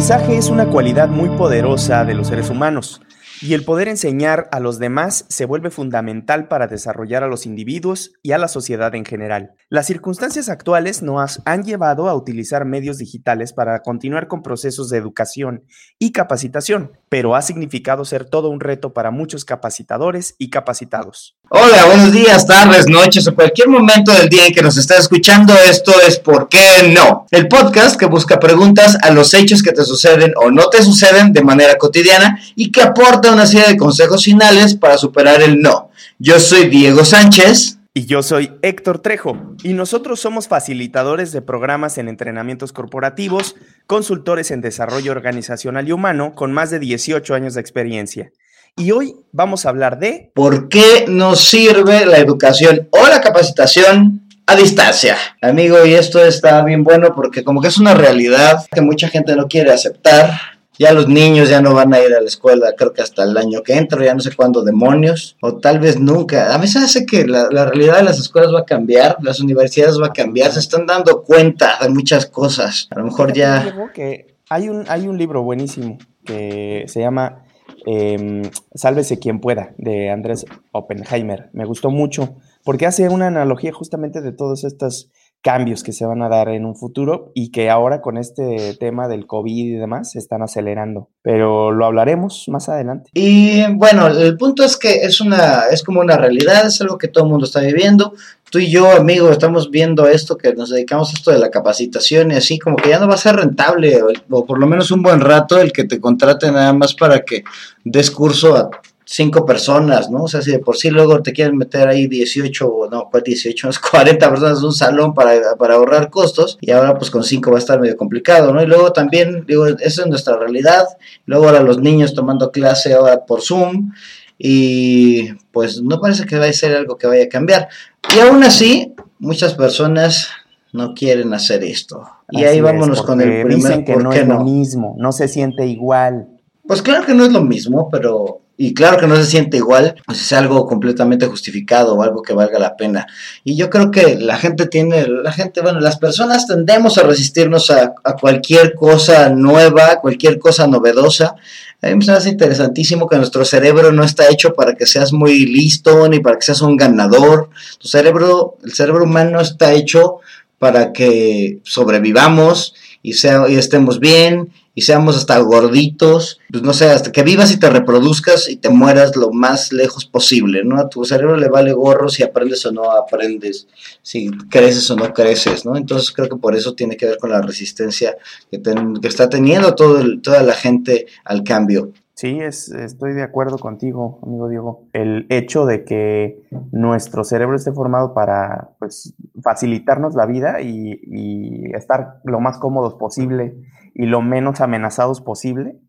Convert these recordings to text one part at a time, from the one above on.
Aprendizaje es una cualidad muy poderosa de los seres humanos y el poder enseñar a los demás se vuelve fundamental para desarrollar a los individuos y a la sociedad en general. Las circunstancias actuales nos han llevado a utilizar medios digitales para continuar con procesos de educación y capacitación, pero ha significado ser todo un reto para muchos capacitadores y capacitados. Hola, buenos días, tardes, noches o cualquier momento del día en que nos estés escuchando. Esto es ¿Por qué no? El podcast que busca preguntas a los hechos que te suceden o no te suceden de manera cotidiana y que aporta una serie de consejos finales para superar el no. Yo soy Diego Sánchez. Y yo soy Héctor Trejo, y nosotros somos facilitadores de programas en entrenamientos corporativos, consultores en desarrollo organizacional y humano con más de 18 años de experiencia. Y hoy vamos a hablar de... ¿Por qué nos sirve la educación o la capacitación a distancia. Amigo, y esto está bien bueno porque como que es una realidad que mucha gente no quiere aceptar ya los niños ya no van a ir a la escuela, creo que hasta el año que entra, ya no sé cuándo demonios, o tal vez nunca. A veces hace que la, realidad de las escuelas va a cambiar, las universidades va a cambiar, se están dando cuenta de muchas cosas. A lo mejor ya... Que hay, un, hay un libro buenísimo que se llama eh, Sálvese quien pueda, de Andrés Oppenheimer. Me gustó mucho porque hace una analogía justamente de todos estos cambios que se van a dar en un futuro y que ahora con este tema del COVID y demás se están acelerando. Pero lo hablaremos más adelante. Y bueno, el punto es que es una, es como una realidad, es algo que todo el mundo está viviendo. Tú y yo, amigo, estamos viendo esto, que nos dedicamos a esto de la capacitación y así como que ya no va a ser rentable, o, por lo menos un buen rato, el que te contrate nada más para que des curso a cinco personas, ¿no? O sea, si de por sí luego te quieren meter ahí 18, no, pues 18, 40 personas en un salón para, para, ahorrar costos, y ahora pues con cinco va a estar medio complicado, ¿no? Y luego también, digo, esa es nuestra realidad, luego ahora los niños tomando clase ahora por Zoom, y pues no parece que vaya a ser algo que vaya a cambiar. Y aún así, muchas personas no quieren hacer esto. Y ahí vámonos con el primer dicen que no es lo mismo, no se siente igual. Pues claro que no es lo mismo, pero y claro que no se siente igual, pues es algo completamente justificado o algo que valga la pena. Y yo creo que la gente tiene, la gente, bueno, las personas tendemos a resistirnos a, cualquier cosa nueva, cualquier cosa novedosa. A mí me hace interesantísimo que nuestro cerebro no está hecho para que seas muy listo ni para que seas un ganador. Tu cerebro, el cerebro humano está hecho para que sobrevivamos y, sea, y estemos bien y seamos hasta gorditos, pues no sé, hasta que vivas y te reproduzcas y te mueras lo más lejos posible, ¿no? A tu cerebro le vale gorro si aprendes o no aprendes, si creces o no creces, ¿no? Entonces creo que por eso tiene que ver con la resistencia que, que está teniendo todo toda la gente al cambio. Sí, es, estoy de acuerdo contigo, amigo Diego. El hecho de que nuestro cerebro esté formado para pues, facilitarnos la vida y, estar lo más cómodos posible y lo menos amenazados posible,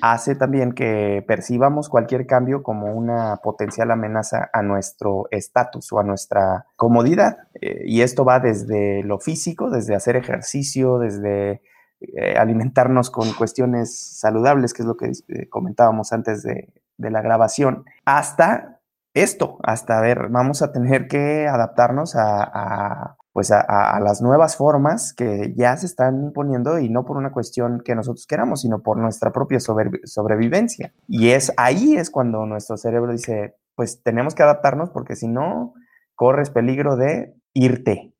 hace también que percibamos cualquier cambio como una potencial amenaza a nuestro estatus o a nuestra comodidad. Eh, y esto va desde lo físico, desde hacer ejercicio, desde eh, alimentarnos con cuestiones saludables, que es lo que eh, comentábamos antes de, de la grabación, hasta esto, hasta ver, vamos a tener que adaptarnos a, pues a, las nuevas formas que ya se están imponiendo y no por una cuestión que nosotros queramos, sino por nuestra propia sobrevivencia. Y es ahí es cuando nuestro cerebro dice, pues tenemos que adaptarnos porque si no, corres peligro de irte,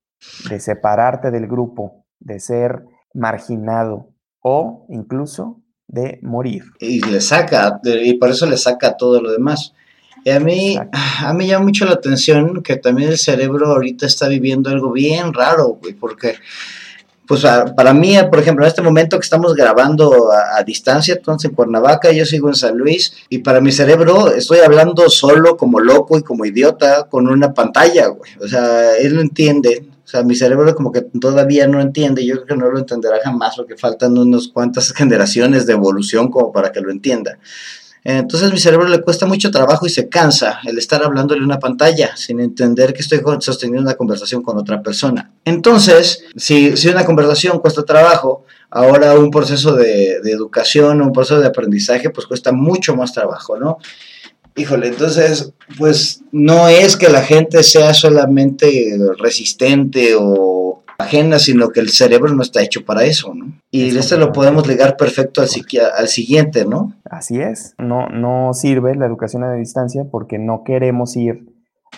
de separarte del grupo, de ser marginado o incluso de morir. Y le saca, y por eso le saca todo lo demás. Y a mí, a mí llama mucho la atención que también el cerebro ahorita está viviendo algo bien raro, güey, porque, pues para mí, por ejemplo, en este momento que estamos grabando a, distancia, entonces en Cuernavaca, yo sigo en San Luis, y para mi cerebro estoy hablando solo como loco y como idiota con una pantalla, güey. O sea, él no entiende. O sea, mi cerebro como que todavía no entiende, yo creo que no lo entenderá jamás porque faltan unas cuantas generaciones de evolución como para que lo entienda. Entonces mi cerebro le cuesta mucho trabajo y se cansa el estar hablándole una pantalla sin entender que estoy sosteniendo una conversación con otra persona. Entonces, si, si una conversación cuesta trabajo, ahora un proceso de, de educación, un proceso de aprendizaje, pues cuesta mucho más trabajo, ¿no? Híjole, entonces, pues no es que la gente sea solamente resistente o ajena, sino que el cerebro no está hecho para eso, ¿no? Y este lo podemos ligar perfecto al, al siguiente, ¿no? Así es, no, no sirve la educación a distancia porque no queremos ir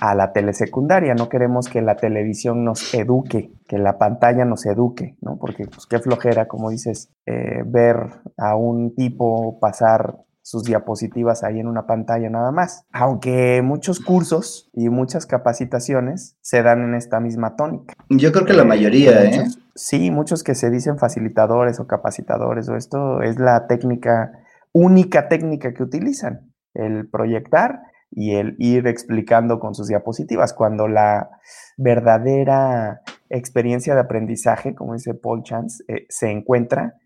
a la telesecundaria, no queremos que la televisión nos eduque, que la pantalla nos eduque, ¿no? Porque pues qué flojera, como dices, eh, ver a un tipo pasar sus diapositivas ahí en una pantalla nada más. Aunque muchos cursos y muchas capacitaciones se dan en esta misma tónica. Yo creo que la eh, mayoría, ¿eh? Sí, muchos que se dicen facilitadores o capacitadores o esto es la técnica, única técnica que utilizan, el proyectar y el ir explicando con sus diapositivas, cuando la verdadera experiencia de aprendizaje, como dice Paul Chance, eh, se encuentra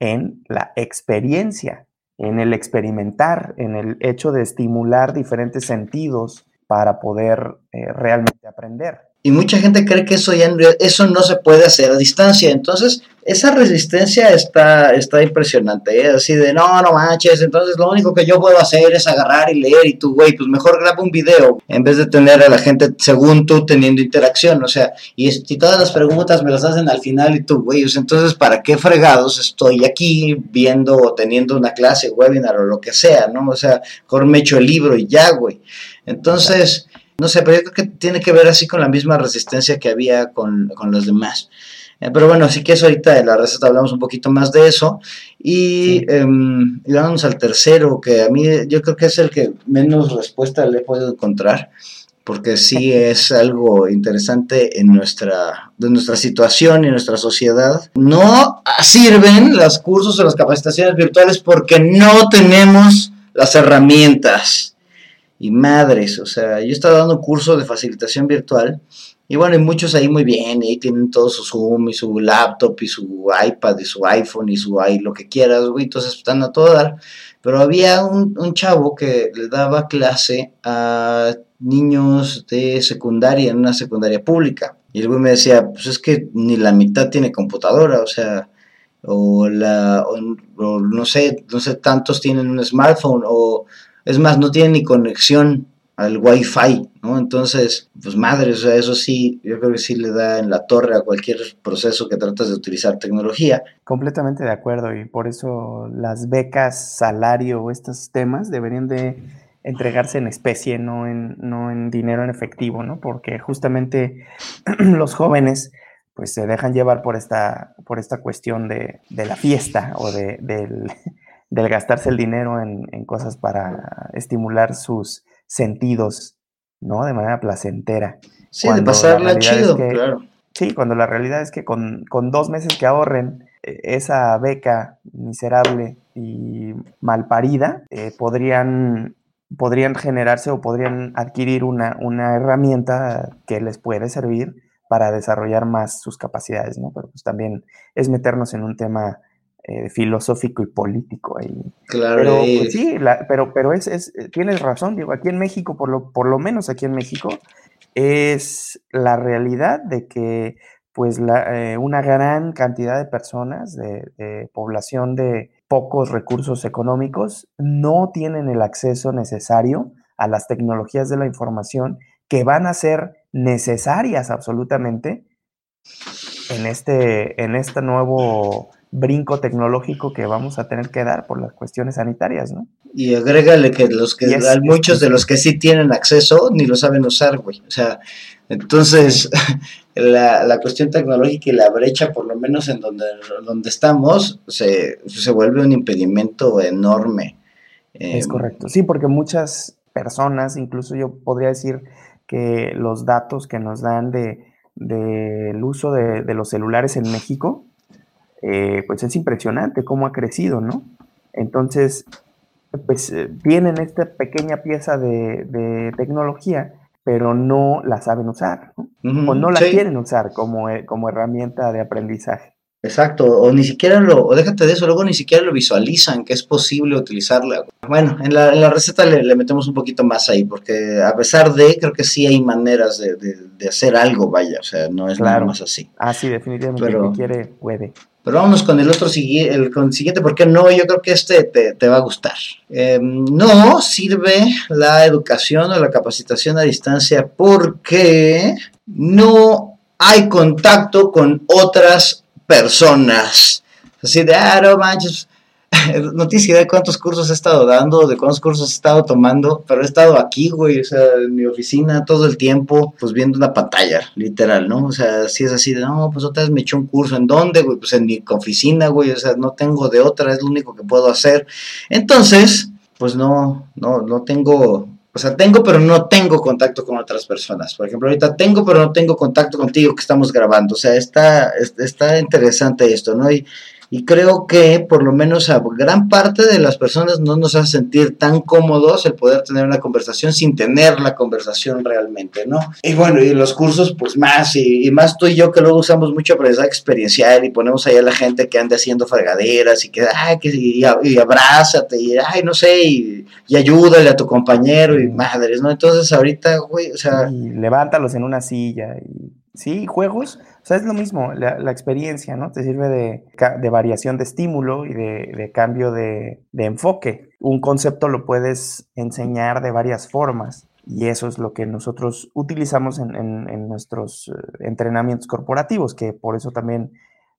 en la experiencia, en el experimentar, en el hecho de estimular diferentes sentidos para poder eh, realmente aprender. Y mucha gente cree que eso, ya, eso no se puede hacer a distancia. Entonces, esa resistencia está, está impresionante. ¿eh? Así de, no, no manches. Entonces, lo único que yo puedo hacer es agarrar y leer. Y tú, güey, pues mejor graba un video en vez de tener a la gente, según tú, teniendo interacción. O sea, y si todas las preguntas me las hacen al final y tú, güey, entonces, ¿para qué fregados estoy aquí viendo o teniendo una clase, webinar o lo que sea, ¿no? O sea, mejor me echo el libro y ya, güey. Entonces. No sé, pero yo creo que tiene que ver así con la misma resistencia que había con, los demás. Eh, pero bueno, así que eso ahorita en la receta hablamos un poquito más de eso. Y, em, vamos al tercero, que a mí yo creo que es el que menos respuesta le he podido encontrar, porque sí es algo interesante en nuestra, de nuestra situación y nuestra sociedad. No sirven los cursos o las capacitaciones virtuales porque no tenemos las herramientas y madres, o sea, yo estaba dando un curso de facilitación virtual y bueno, hay muchos ahí muy bien, y ahí tienen todo su Zoom y su laptop y su iPad y su iPhone y su i lo que quieras, güey, entonces están a todo dar. Pero había un, un chavo que le daba clase a niños de secundaria, en una secundaria pública. Y el güey me decía, pues es que ni la mitad tiene computadora, o sea, o la, o no sé, no sé, tantos tienen un smartphone, o es más, no tiene ni conexión al Wi-Fi, ¿no? Entonces, pues madre, o sea, eso sí, yo creo que sí le da en la torre a cualquier proceso que tratas de utilizar tecnología. Completamente de acuerdo y por eso las becas, salario estos temas deberían de entregarse en especie, no en, no en dinero en efectivo, ¿no? Porque justamente los jóvenes pues se dejan llevar por esta, por esta cuestión de, de la fiesta o de, del del gastarse el dinero en, cosas para estimular sus sentidos, ¿no? De manera placentera. Sí, de pasarla chido, claro. Sí, cuando la realidad es que con, dos meses que ahorren e, esa beca miserable y malparida, eh, podrían, podrían generarse o podrían adquirir una, una herramienta que les puede servir para desarrollar más sus capacidades, ¿no? Pero pues también es meternos en un tema eh, filosófico y político ahí. Claro. Pero, pues, sí, pero, pero es, es, tienes razón, digo, aquí en México, por lo, por lo menos aquí en México, es la realidad de que pues la, eh, una gran cantidad de personas, de, población de pocos recursos económicos, no tienen el acceso necesario a las tecnologías de la información que van a ser necesarias absolutamente en este, en este nuevo brinco tecnológico que vamos a tener que dar por las cuestiones sanitarias, ¿no? Y agrégale que los que muchos de los que sí tienen acceso ni lo saben usar, güey. O sea, entonces la, la, cuestión tecnológica y la brecha, por lo menos en donde, donde estamos, se, se vuelve un impedimento enorme. Es em, correcto. Sí, porque muchas personas, incluso yo podría decir que los datos que nos dan de del uso de, de los celulares en México, eh, pues es impresionante cómo ha crecido, ¿no? Entonces, pues eh, tienen esta pequeña pieza de, tecnología, pero no la saben usar, ¿no? o no la quieren usar como, eh, como herramienta de aprendizaje. Exacto, o ni siquiera lo, o déjate de eso, luego ni siquiera lo visualizan, que es posible utilizarla. Bueno, en la, en la receta le, metemos un poquito más ahí, porque a pesar de, creo que sí hay maneras de, de, hacer algo, vaya, o sea, no es nada más así. Ah, sí, definitivamente, pero, quiere, puede. Pero vámonos con el otro el, con siguiente, porque no, yo creo que este te, va a gustar. Em, no sirve la educación o la capacitación a distancia porque no hay contacto con otras personas. Así de, ah, no manches, no idea de cuántos cursos he estado dando, de cuántos cursos he estado tomando, pero he estado aquí, güey, o sea, en mi oficina todo el tiempo, pues viendo una pantalla, literal, ¿no? O sea, si es así de, no, pues otra vez me eché un curso, ¿en dónde, güey? Pues en mi oficina, güey, o sea, no tengo de otra, es lo único que puedo hacer. Entonces, pues no, no, no tengo o sea, tengo pero no tengo contacto con otras personas. Por ejemplo, ahorita tengo pero no tengo contacto contigo que estamos grabando. O sea, está, está interesante esto, ¿no? Y, y creo que por lo menos a gran parte de las personas no nos hace sentir tan cómodos el poder tener una conversación sin tener la conversación realmente, ¿no? Y bueno, y los cursos pues más, y, más tú y yo que luego usamos mucho aprendizaje experiencial y ponemos ahí a la gente que anda haciendo fregaderas y que, ay, que y, y abrázate y, ay, no sé, y, y, ayúdale a tu compañero y madres, ¿no? Entonces ahorita, güey, o sea... Y levántalos en una silla y, sí, juegos o sea, es lo mismo, la, experiencia, ¿no? Te sirve de, variación de estímulo y de, cambio de, enfoque. Un concepto lo puedes enseñar de varias formas y eso es lo que nosotros utilizamos en, nuestros eh, entrenamientos corporativos, que por eso también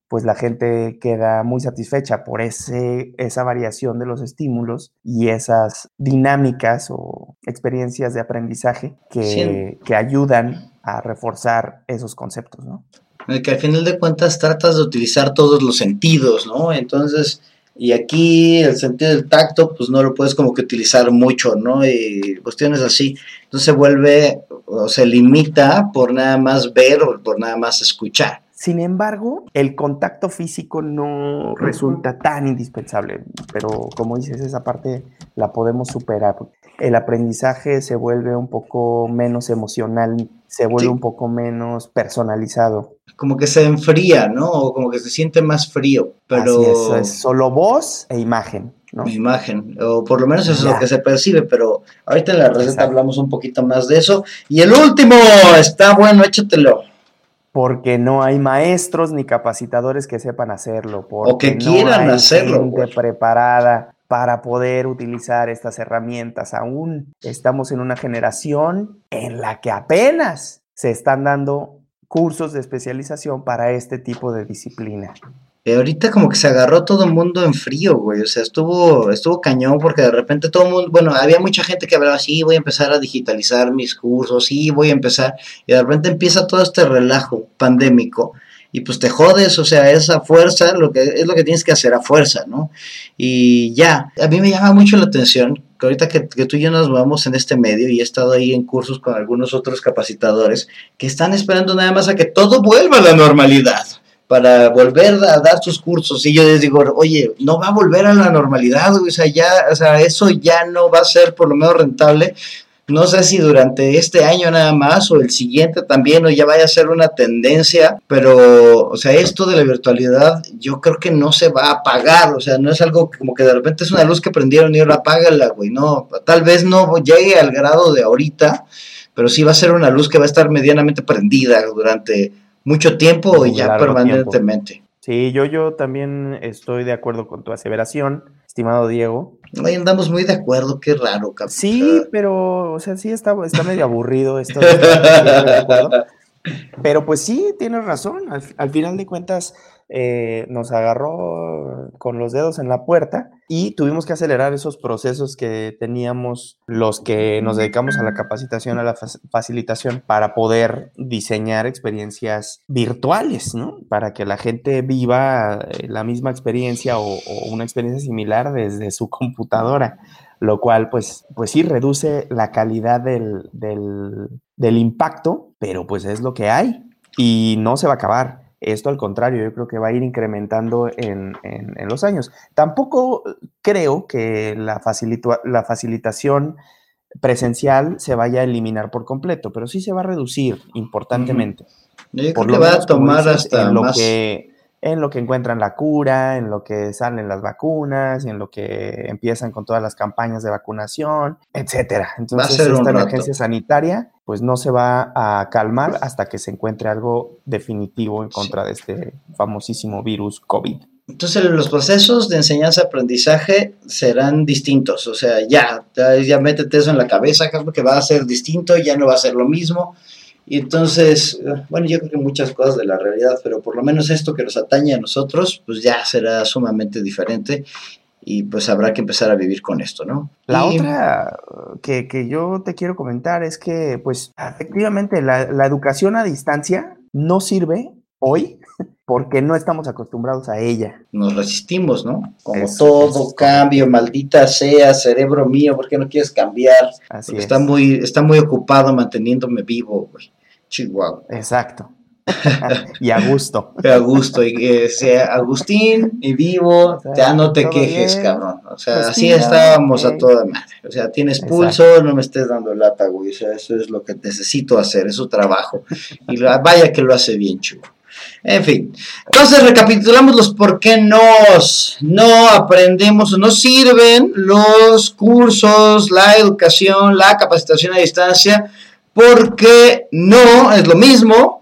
pues la gente queda muy satisfecha por ese, esa variación de los estímulos y esas dinámicas o experiencias de aprendizaje que, que ayudan a reforzar esos conceptos, ¿no? En el que al final de cuentas tratas de utilizar todos los sentidos, ¿no? Entonces, y aquí el sentido del tacto, pues no lo puedes como que utilizar mucho, ¿no? Y cuestiones así. Entonces se vuelve o se limita por nada más ver o por nada más escuchar. Sin embargo, el contacto físico no resulta tan indispensable, pero como dices, esa parte la podemos superar. El aprendizaje se vuelve un poco menos emocional, se vuelve un poco menos personalizado como que se enfría, ¿no? O como que se siente más frío, pero... es, solo voz e imagen, ¿no? Imagen, o por lo menos eso es lo que se percibe, pero ahorita en la receta hablamos un poquito más de eso. Y el último, está bueno, échatelo. Porque no hay maestros ni capacitadores que sepan hacerlo. o que quieran hacerlo. Gente preparada para poder utilizar estas herramientas. Aún estamos en una generación en la que apenas se están dando cursos de especialización para este tipo de disciplina. Y ahorita como que se agarró todo el mundo en frío, güey. O sea, estuvo, estuvo cañón porque de repente todo el mundo, bueno, había mucha gente que hablaba, sí, voy a empezar a digitalizar mis cursos, sí, voy a empezar. Y de repente empieza todo este relajo pandémico y pues te jodes, o sea, esa fuerza, lo que es lo que tienes que hacer a fuerza, ¿no? Y ya, a mí me llama mucho la atención que ahorita que, tú y yo nos vamos en este medio y he estado ahí en cursos con algunos otros capacitadores que están esperando nada más a que todo vuelva a la normalidad para volver a dar sus cursos y yo les digo, oye, no va a volver a la normalidad, o sea, ya, o sea, eso ya no va a ser por lo menos rentable no sé si durante este año nada más o el siguiente también o ya vaya a ser una tendencia, pero, o sea, esto de la virtualidad yo creo que no se va a apagar, o sea, no es algo como que de repente es una luz que prendieron y ahora apágala, güey, no, tal vez no llegue al grado de ahorita, pero sí va a ser una luz que va a estar medianamente prendida durante mucho tiempo y ya permanentemente. Sí, yo, yo también estoy de acuerdo con tu aseveración estimado Diego. Ahí andamos muy de acuerdo, qué raro, capitán. Sí, pero, o sea, sí está, está medio aburrido esto. pero pues sí, tienes razón. al, final de cuentas, eh, nos agarró con los dedos en la puerta y tuvimos que acelerar esos procesos que teníamos los que nos dedicamos a la capacitación, a la facilitación, para poder diseñar experiencias virtuales, ¿no? Para que la gente viva eh, la misma experiencia o, una experiencia similar desde su computadora lo cual pues, pues sí reduce la calidad del, del, impacto, pero pues es lo que hay y no se va a acabar. Esto al contrario, yo creo que va a ir incrementando en, los años. Tampoco creo que la, la facilitación presencial se vaya a eliminar por completo, pero sí se va a reducir importantemente. Yo creo que va a tomar hasta lo más... que en lo que encuentran la cura, en lo que salen las vacunas, en lo que empiezan con todas las campañas de vacunación, etcétera. Entonces, esta emergencia sanitaria pues no se va a calmar hasta que se encuentre algo definitivo en contra de este famosísimo virus COVID. Entonces los procesos de enseñanza-aprendizaje serán distintos, o sea, ya, ya, métete eso en la cabeza, que va a ser distinto, ya no va a ser lo mismo, Y entonces, bueno, yo creo que muchas cosas de la realidad, pero por lo menos esto que nos atañe a nosotros, pues ya será sumamente diferente y pues habrá que empezar a vivir con esto, ¿no? La otra que, que, yo te quiero comentar es que, pues, efectivamente, la, la educación a distancia no sirve hoy porque no estamos acostumbrados a ella. Nos resistimos, ¿no? Como todo cambio, maldita sea, cerebro mío, ¿por qué no quieres cambiar? Así Está muy, está muy ocupado manteniéndome vivo, güey. Chihuahua. Exacto. y a gusto. A gusto, y sea Agustín y vivo, ya no te quejes, cabrón. O sea, pues así estábamos a toda madre. O sea, tienes pulso, no me estés dando lata, güey. O sea, eso es lo que necesito hacer, es su trabajo. Y vaya que lo hace bien, chulo. En fin, entonces recapitulamos los por qué nos no aprendemos o no sirven los cursos, la educación, la capacitación a distancia, porque no es lo mismo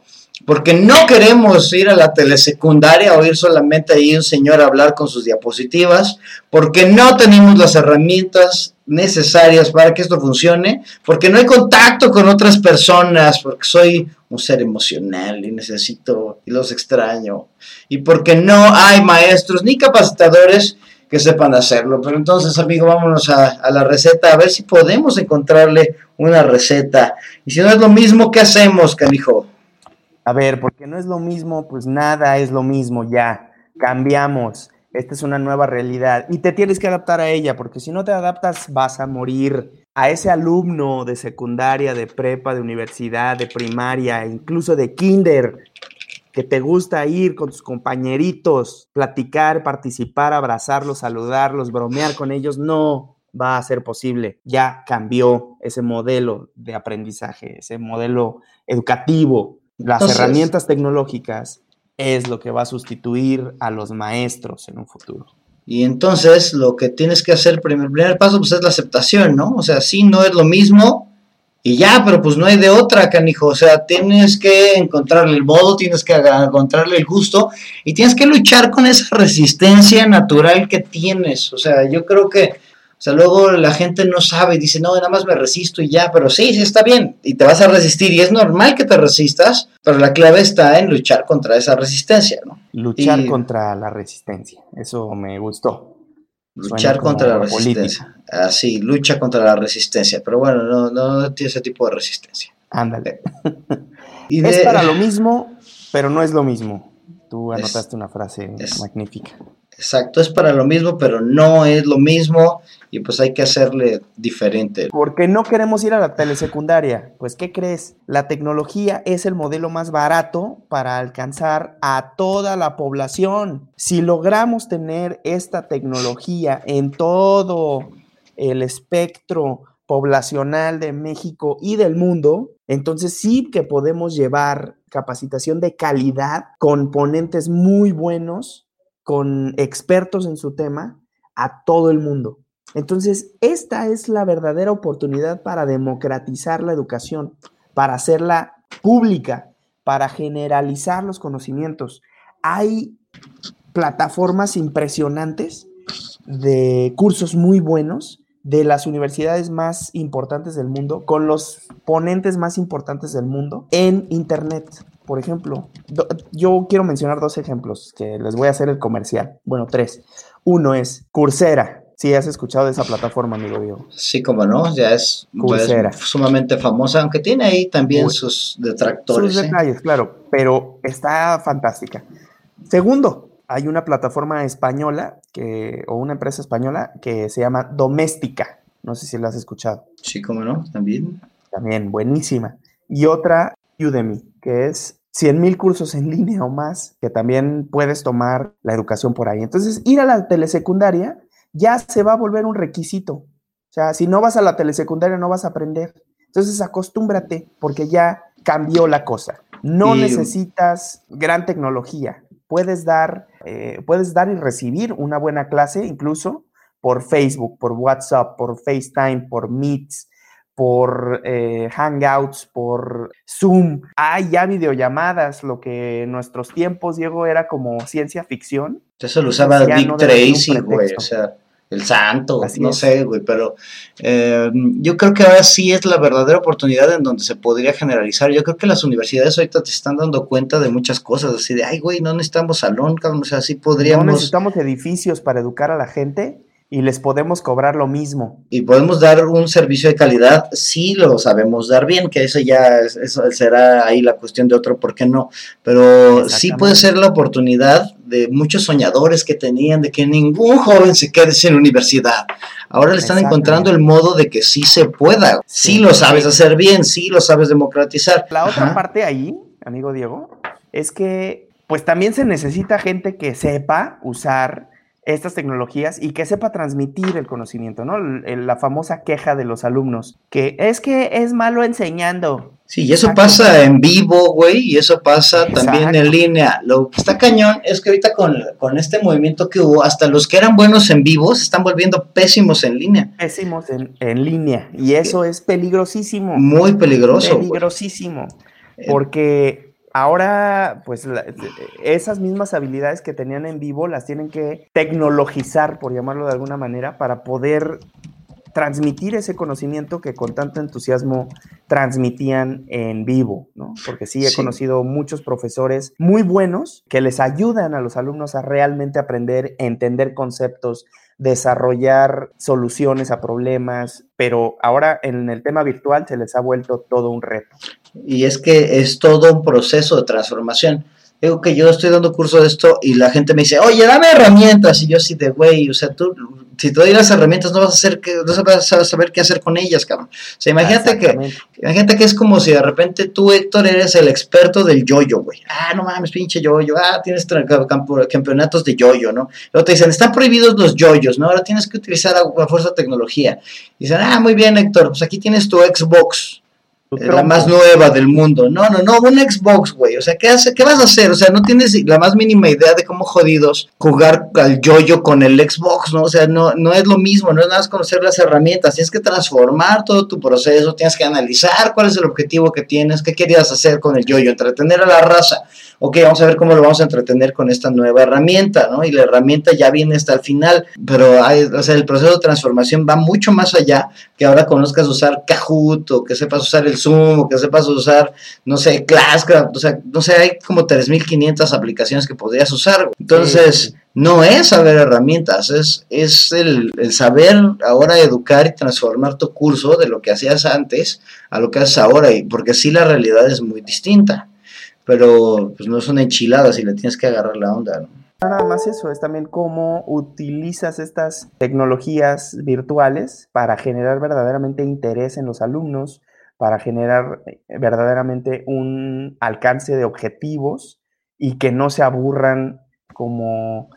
porque no queremos ir a la telesecundaria o ir solamente ahí un señor a hablar con sus diapositivas, porque no tenemos las herramientas necesarias para que esto funcione, porque no hay contacto con otras personas, porque soy un ser emocional y necesito y los extraño, y porque no hay maestros ni capacitadores que sepan hacerlo. Pero entonces, amigo, vámonos a, a, la receta, a ver si podemos encontrarle una receta. Y si no es lo mismo, ¿qué hacemos, canijo? A ver, porque no es lo mismo, pues nada es lo mismo ya. Cambiamos. Esta es una nueva realidad y te tienes que adaptar a ella, porque si no te adaptas vas a morir. A ese alumno de secundaria, de prepa, de universidad, de primaria, incluso de kinder, que te gusta ir con tus compañeritos, platicar, participar, abrazarlos, saludarlos, bromear con ellos, no va a ser posible. Ya cambió ese modelo de aprendizaje, ese modelo educativo las herramientas tecnológicas es lo que va a sustituir a los maestros en un futuro. Y entonces lo que tienes que hacer, el primer, primer paso, pues es la aceptación, ¿no? O sea, sí, no es lo mismo y ya, pero pues no hay de otra, canijo. O sea, tienes que encontrarle el modo, tienes que encontrarle el gusto y tienes que luchar con esa resistencia natural que tienes. O sea, yo creo que sea, luego la gente no sabe, dice, no, nada más me resisto y ya, pero sí, sí está bien, y te vas a resistir, y es normal que te resistas, pero la clave está en luchar contra esa resistencia, ¿no? Luchar contra la resistencia, eso me gustó. Luchar contra la resistencia. Así, ah, lucha contra la resistencia, pero bueno, no, no tiene ese tipo de resistencia. Ándale. Es para lo mismo, pero no es lo mismo. Tú anotaste una frase magnífica. Exacto, es para lo mismo, pero no es lo mismo y pues hay que hacerle diferente. ¿Por qué no queremos ir a la telesecundaria? Pues ¿qué crees? La tecnología es el modelo más barato para alcanzar a toda la población. Si logramos tener esta tecnología en todo el espectro poblacional de México y del mundo, entonces sí que podemos llevar capacitación de calidad con ponentes muy buenos con expertos en su tema a todo el mundo. Entonces, esta es la verdadera oportunidad para democratizar la educación, para hacerla pública, para generalizar los conocimientos. Hay plataformas impresionantes de cursos muy buenos de las universidades más importantes del mundo, con los ponentes más importantes del mundo en Internet. Por ejemplo, yo quiero mencionar dos ejemplos que les voy a hacer el comercial. Bueno, tres. Uno es Coursera. Sí, has escuchado de esa plataforma, amigo Diego. Sí, como no, ya es, pues, sumamente famosa, aunque tiene ahí también sus detractores. Sus ¿eh? detalles, claro, pero está fantástica. Segundo, hay una plataforma española que, o una empresa española que se llama Doméstica. No sé si la has escuchado. Sí, como no, también. También, buenísima. Y otra, Udemy que es 100 mil cursos en línea o más, que también puedes tomar la educación por ahí. Entonces, ir a la telesecundaria ya se va a volver un requisito. O sea, si no vas a la telesecundaria no vas a aprender. Entonces, acostúmbrate porque ya cambió la cosa. No necesitas gran tecnología. Puedes dar, eh, puedes dar y recibir una buena clase incluso por Facebook, por WhatsApp, por FaceTime, por Meets, por eh, Hangouts, por Zoom. Hay ya videollamadas, lo que en nuestros tiempos, Diego, era como ciencia ficción. Eso lo usaba Dick Tracy, güey. O sea, el santo, no sé, güey, pero eh, yo creo que ahora sí es la verdadera oportunidad en donde se podría generalizar. Yo creo que las universidades ahorita te están dando cuenta de muchas cosas, así de, ay, güey, no necesitamos salón, o sea, sí podríamos... No necesitamos edificios para educar a la gente y les podemos cobrar lo mismo. Y podemos dar un servicio de calidad si lo sabemos dar bien, que eso ya eso será ahí la cuestión de otro, ¿por qué no? Pero sí puede ser la oportunidad de muchos soñadores que tenían de que ningún joven se quede sin universidad. Ahora le están encontrando el modo de que sí se pueda, sí, lo sabes hacer bien, sí lo sabes democratizar. La otra parte ahí, amigo Diego, es que pues también se necesita gente que sepa usar estas tecnologías y que sepa transmitir el conocimiento, ¿no? La famosa queja de los alumnos, que es que es malo enseñando. Sí, y eso pasa en vivo, güey, y eso pasa también en línea. Lo que está cañón es que ahorita con, con, este movimiento que hubo, hasta los que eran buenos en vivo se están volviendo pésimos en línea. Pésimos en, en línea, y eso es peligrosísimo. Muy peligroso. Peligrosísimo, porque ahora pues esas mismas habilidades que tenían en vivo las tienen que tecnologizar, por llamarlo de alguna manera, para poder transmitir ese conocimiento que con tanto entusiasmo transmitían en vivo, ¿no? Porque sí he conocido muchos profesores muy buenos que les ayudan a los alumnos a realmente aprender, entender conceptos, desarrollar soluciones a problemas, pero ahora en el tema virtual se les ha vuelto todo un reto. Y es que es todo un proceso de transformación. Digo que yo estoy dando curso de esto y la gente me dice, oye, dame herramientas. Y yo así de, güey, o sea, tú, si te doy las herramientas, no vas a, hacer que, no vas a saber qué hacer con ellas, cabrón. O sea, imagínate que, imagínate que es como si de repente tú, Héctor, eres el experto del yoyo, güey. Ah, no mames, pinche yoyo. Ah, tienes campeonatos de yoyo, ¿no? Luego te dicen, están prohibidos los yoyos, ¿no? Ahora tienes que utilizar a, fuerza tecnología. Y dicen, ah, muy bien, Héctor, pues aquí tienes tu Xbox la más nueva del mundo. No, no, no, un Xbox, güey. O sea, ¿qué, hace, ¿qué vas a hacer? O sea, no tienes la más mínima idea de cómo jodidos jugar al yoyo con el Xbox, ¿no? O sea, no, no es lo mismo, no es nada más conocer las herramientas. Tienes que transformar todo tu proceso, tienes que analizar cuál es el objetivo que tienes, qué querías hacer con el yoyo, entretener a la raza. Ok, vamos a ver cómo lo vamos a entretener con esta nueva herramienta, ¿no? Y la herramienta ya viene hasta el final, pero hay, o sea, el proceso de transformación va mucho más allá que ahora conozcas usar Kahoot o que sepas usar el Zoom o que sepas usar, no sé, Classcraft, o sea, no sé, hay como 3.500 aplicaciones que podrías usar. Entonces, no es saber herramientas, es, es el, el, saber ahora educar y transformar tu curso de lo que hacías antes a lo que haces ahora, y porque sí la realidad es muy distinta, pero pues no son enchiladas y le tienes que agarrar la onda, ¿no? nada más eso, es también cómo utilizas estas tecnologías virtuales para generar verdaderamente interés en los alumnos, para generar eh, verdaderamente un alcance de objetivos y que no se aburran como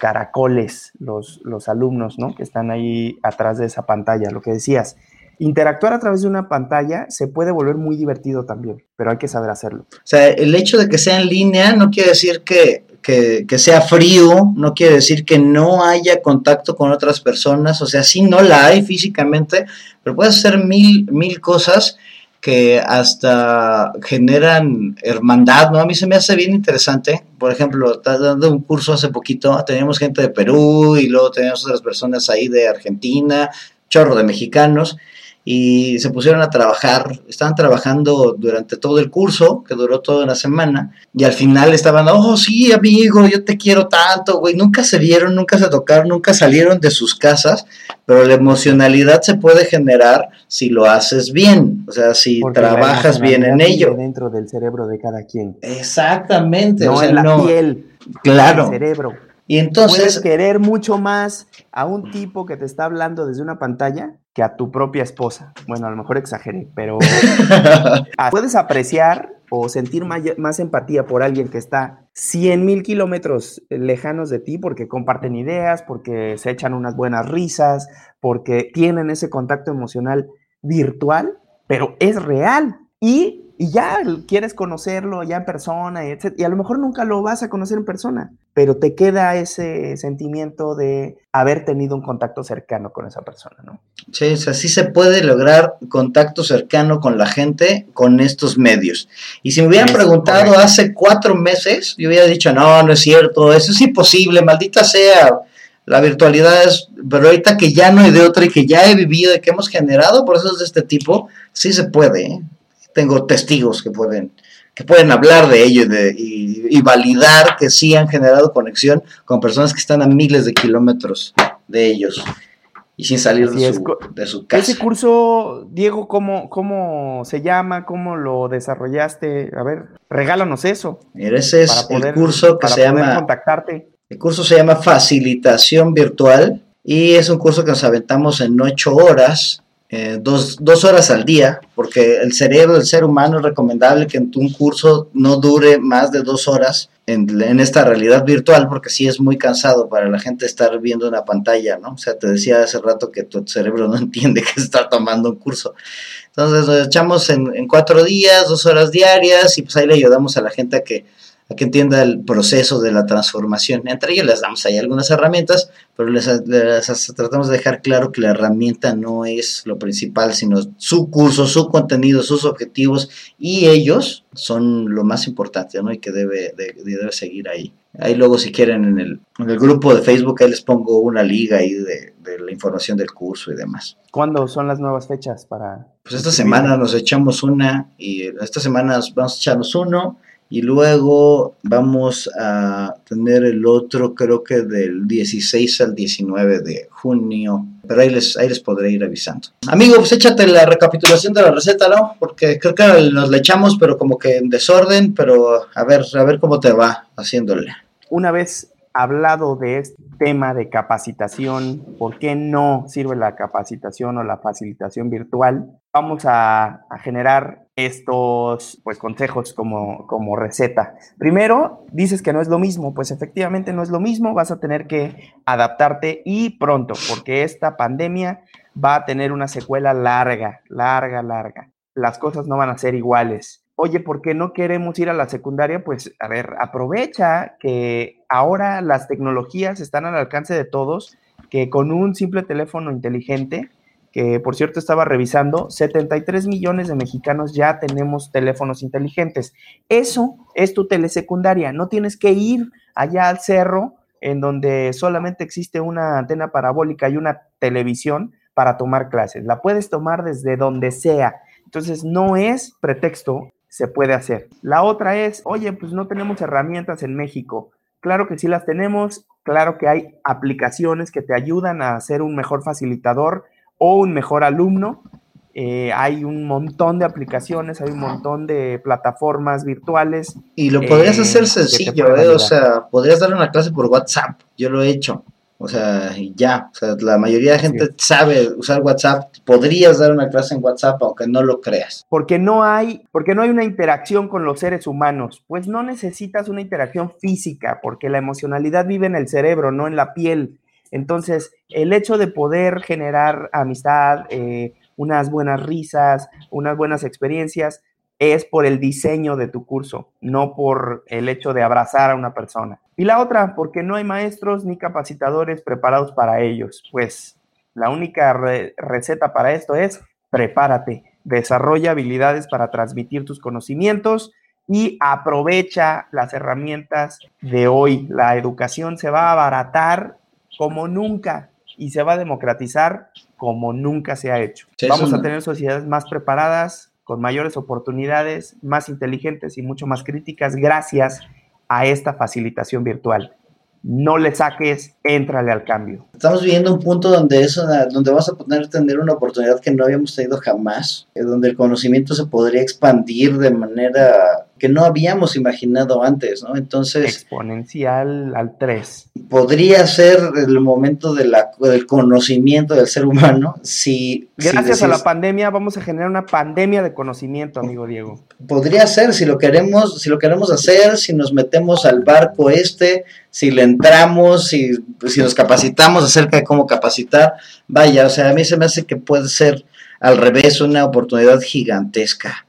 caracoles los, los alumnos, ¿no? Que están ahí atrás de esa pantalla, lo que decías. Interactuar a través de una pantalla se puede volver muy divertido también, pero hay que saber hacerlo. O sea, el hecho de que sea en línea no quiere decir que que, sea frío, no quiere decir que no haya contacto con otras personas, o sea, sí no la hay físicamente, pero puedes hacer mil, mil cosas que hasta generan hermandad, ¿no? A mí se me hace bien interesante. Por ejemplo, estás dando un curso hace poquito, teníamos gente de Perú y luego teníamos otras personas ahí de Argentina, chorro de mexicanos, y se pusieron a trabajar, estaban trabajando durante todo el curso, que duró toda una semana, y al final estaban, oh sí, amigo, yo te quiero tanto, güey, nunca se vieron, nunca se tocaron, nunca salieron de sus casas, pero la emocionalidad se puede generar si lo haces bien, o sea, si trabajas bien en ello. Dentro del cerebro de cada quien. Exactamente, no en la piel, claro. el cerebro. Y entonces... Puedes querer mucho más a un tipo que te está hablando desde una pantalla que a tu propia esposa. Bueno, a lo mejor exageré, pero puedes apreciar o sentir más, empatía por alguien que está 100 mil kilómetros lejanos de ti porque comparten ideas, porque se echan unas buenas risas, porque tienen ese contacto emocional virtual, pero es real. Y y ya quieres conocerlo ya en persona, y, y a lo mejor nunca lo vas a conocer en persona, pero te queda ese sentimiento de haber tenido un contacto cercano con esa persona, ¿no? Sí, o sea, sí se puede lograr contacto cercano con la gente con estos medios. Y si me hubieran preguntado hace cuatro meses, yo hubiera dicho, no, no es cierto, eso es imposible, maldita sea la virtualidad es, pero ahorita que ya no hay de otra y que ya he vivido y que hemos generado procesos de este tipo, sí se puede. ¿eh? Tengo testigos que pueden, que pueden hablar de ello y, validar que sí han generado conexión con personas que están a miles de kilómetros de ellos y sin salir de su, de su, casa. Ese curso, Diego, ¿cómo, ¿cómo se llama? ¿Cómo lo desarrollaste? A ver, regálanos eso. ese es el curso que se llama... contactarte. El curso se llama Facilitación Virtual y es un curso que nos aventamos en ocho horas, eh, dos, horas al día, porque el cerebro del ser humano es recomendable que un curso no dure más de dos horas en, en, esta realidad virtual, porque sí es muy cansado para la gente estar viendo una pantalla, ¿no? O sea, te decía hace rato que tu cerebro no entiende que está tomando un curso. Entonces nos echamos en, en cuatro días, dos horas diarias, y pues ahí le ayudamos a la gente a que a que entienda el proceso de la transformación. Entre ellos les damos ahí algunas herramientas, pero les, tratamos de dejar claro que la herramienta no es lo principal, sino su curso, su contenido, sus objetivos y ellos son lo más importante, ¿no? Y que debe, debe seguir ahí. Ahí luego si quieren en el, en el, grupo de Facebook, ahí les pongo una liga ahí de, de, la información del curso y demás. ¿Cuándo son las nuevas fechas para...? Pues esta semana nos echamos una y esta semana vamos a echarnos uno y luego vamos a tener el otro, creo que del 16 al 19 de junio. Pero ahí les, ahí les podré ir avisando. Amigo, pues échate la recapitulación de la receta, ¿no? Porque creo que nos la echamos, pero como que en desorden. Pero a ver, a ver cómo te va haciéndole. Una vez hablado de este tema de capacitación, por qué no sirve la capacitación o la facilitación virtual, vamos a, generar estos pues, consejos como, como receta. Primero, dices que no es lo mismo, pues efectivamente no es lo mismo, vas a tener que adaptarte y pronto, porque esta pandemia va a tener una secuela larga, larga, larga. Las cosas no van a ser iguales oye, ¿por qué no queremos ir a la secundaria? Pues, a ver, aprovecha que ahora las tecnologías están al alcance de todos, que con un simple teléfono inteligente, que por cierto estaba revisando, 73 millones de mexicanos ya tenemos teléfonos inteligentes. Eso es tu telesecundaria, no tienes que ir allá al cerro en donde solamente existe una antena parabólica y una televisión para tomar clases. La puedes tomar desde donde sea. Entonces no es pretexto se puede hacer. La otra es, oye, pues no tenemos herramientas en México. Claro que sí las tenemos, claro que hay aplicaciones que te ayudan a ser un mejor facilitador o un mejor alumno. Eh, hay un montón de aplicaciones, hay un montón de plataformas virtuales. Y lo podrías eh, hacer sencillo, eh, o sea, podrías dar una clase por WhatsApp, yo lo he hecho. O sea, ya, o sea, la mayoría de gente sabe usar WhatsApp. Podrías dar una clase en WhatsApp aunque no lo creas. Porque no hay, porque no hay una interacción con los seres humanos. Pues no necesitas una interacción física, porque la emocionalidad vive en el cerebro, no en la piel. Entonces, el hecho de poder generar amistad, eh, unas buenas risas, unas buenas experiencias, es por el diseño de tu curso, no por el hecho de abrazar a una persona. Y la otra, porque no hay maestros ni capacitadores preparados para ellos. Pues la única receta para esto es prepárate, desarrolla habilidades para transmitir tus conocimientos y aprovecha las herramientas de hoy. La educación se va a abaratar como nunca y se va a democratizar como nunca se ha hecho. Vamos a tener sociedades más preparadas, con mayores oportunidades, más inteligentes y mucho más críticas gracias a esta facilitación virtual. No le saques, éntrale al cambio. Estamos viviendo un punto donde, es donde vamos a poder tener una oportunidad que no habíamos tenido jamás, donde el conocimiento se podría expandir de manera que no habíamos imaginado antes, ¿no? Entonces... Exponencial al 3. Podría ser el momento de la, del conocimiento del ser humano si... Gracias a la pandemia vamos a generar una pandemia de conocimiento, amigo Diego. Podría ser, si lo queremos, si lo queremos hacer, si nos metemos al barco este, si le entramos, si, si nos capacitamos acerca de cómo capacitar, vaya, o sea, a mí se me hace que puede ser al revés una oportunidad gigantesca.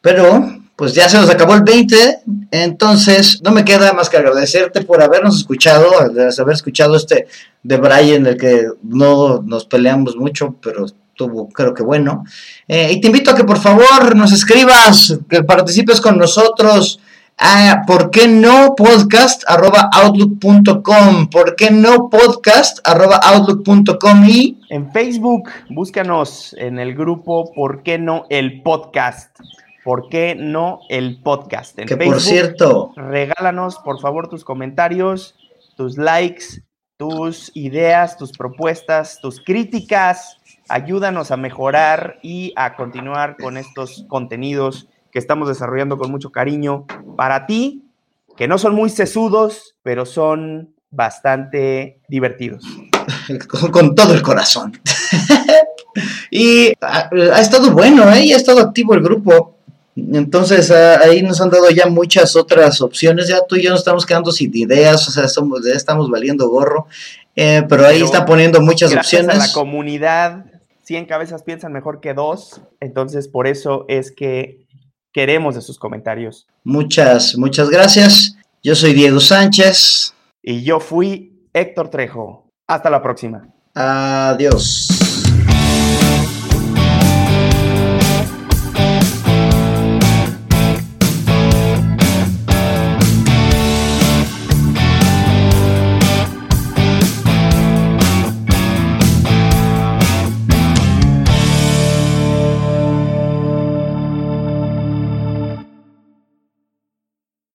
Pero pues ya se nos acabó el 20, entonces no me queda más que agradecerte por habernos escuchado, haber escuchado este de Brian, el que no nos peleamos mucho, pero estuvo creo que bueno. Eh, y te invito a que por favor nos escribas, que participes con nosotros Ah, ¿por qué no podcast arroba outlook.com? ¿Por qué no podcast arroba outlook.com? Y en Facebook, búscanos en el grupo ¿Por qué no el podcast? ¿Por qué no el podcast? En que por cierto, regálanos por favor tus comentarios, tus likes, tus ideas, tus propuestas, tus críticas. Ayúdanos a mejorar y a continuar con estos contenidos que estamos desarrollando con mucho cariño para ti, que no son muy sesudos, pero son bastante divertidos. Con, todo el corazón. y ha, estado bueno, ¿eh? ha estado activo el grupo. Entonces ahí nos han dado ya muchas otras opciones. Ya tú y yo nos estamos quedando sin ideas, o sea, somos, ya estamos valiendo gorro. Eh, pero ahí está poniendo muchas opciones. la comunidad, 100 cabezas piensan mejor que dos. Entonces, por eso es que queremos de sus comentarios. Muchas, muchas gracias. Yo soy Diego Sánchez. Y yo fui Héctor Trejo. Hasta la próxima. Adiós.